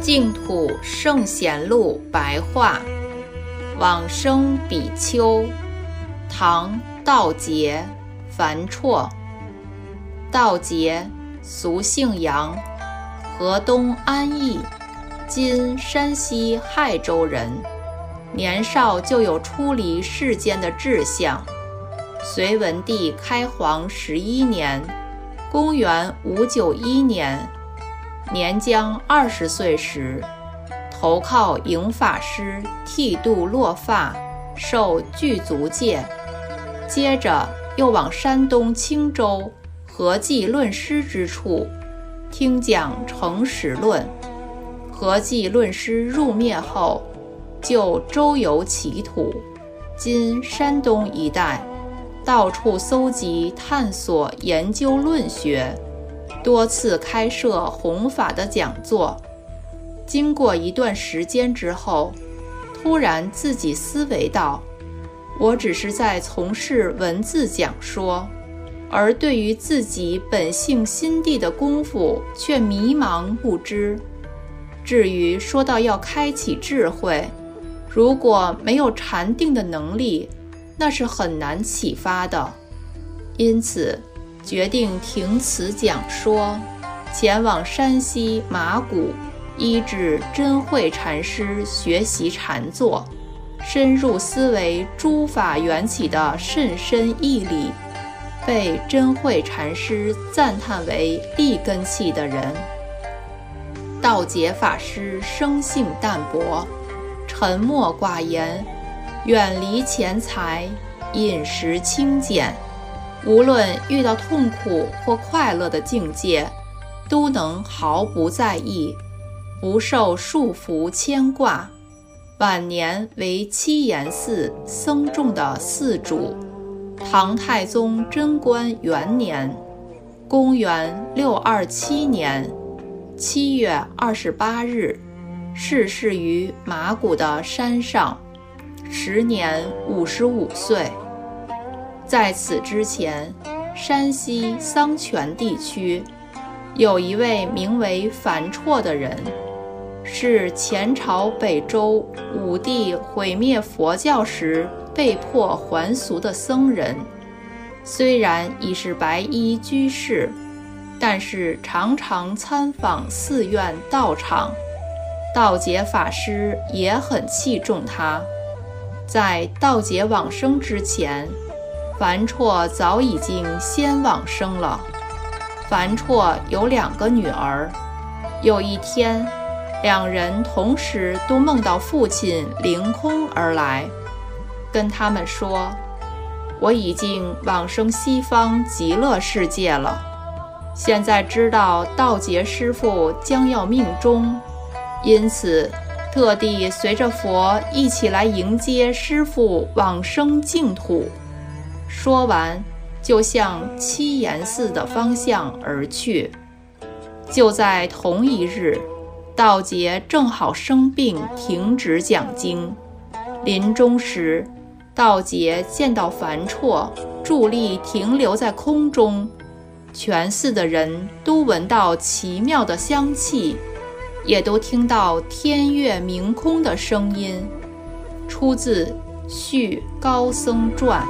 净土圣贤录白话，往生比丘，唐道杰，樊绰，道杰，俗姓杨，河东安邑，今山西亥州人，年少就有出离世间的志向。隋文帝开皇十一年（公元591年），年将二十岁时。投靠影法师剃度落发，受具足戒，接着又往山东青州合济论师之处听讲《成实论》。合济论师入灭后，就周游其土，今山东一带，到处搜集、探索、研究论学，多次开设弘法的讲座。经过一段时间之后，突然自己思维道：“我只是在从事文字讲说，而对于自己本性心地的功夫却迷茫不知。至于说到要开启智慧，如果没有禅定的能力，那是很难启发的。因此，决定停此讲说，前往山西马谷。”依止真慧禅师学习禅坐，深入思维诸法缘起的甚深义理，被真慧禅师赞叹为立根器的人。道解法师生性淡泊，沉默寡言，远离钱财，饮食清简，无论遇到痛苦或快乐的境界，都能毫不在意。不受束缚牵挂，晚年为七岩寺僧众的寺主。唐太宗贞观元年（公元六二七年）七月二十八日，逝世于马谷的山上，时年五十五岁。在此之前，山西桑泉地区有一位名为樊绰的人。是前朝北周武帝毁灭佛教时被迫还俗的僧人，虽然已是白衣居士，但是常常参访寺院道场。道解法师也很器重他。在道劫往生之前，樊绰早已经先往生了。樊绰有两个女儿，有一天。两人同时都梦到父亲凌空而来，跟他们说：“我已经往生西方极乐世界了，现在知道道劫师傅将要命终，因此特地随着佛一起来迎接师傅往生净土。”说完，就向七岩寺的方向而去。就在同一日。道杰正好生病，停止讲经。临终时，道杰见到樊绰伫立停留在空中，全寺的人都闻到奇妙的香气，也都听到天月明空的声音。出自《续高僧传》。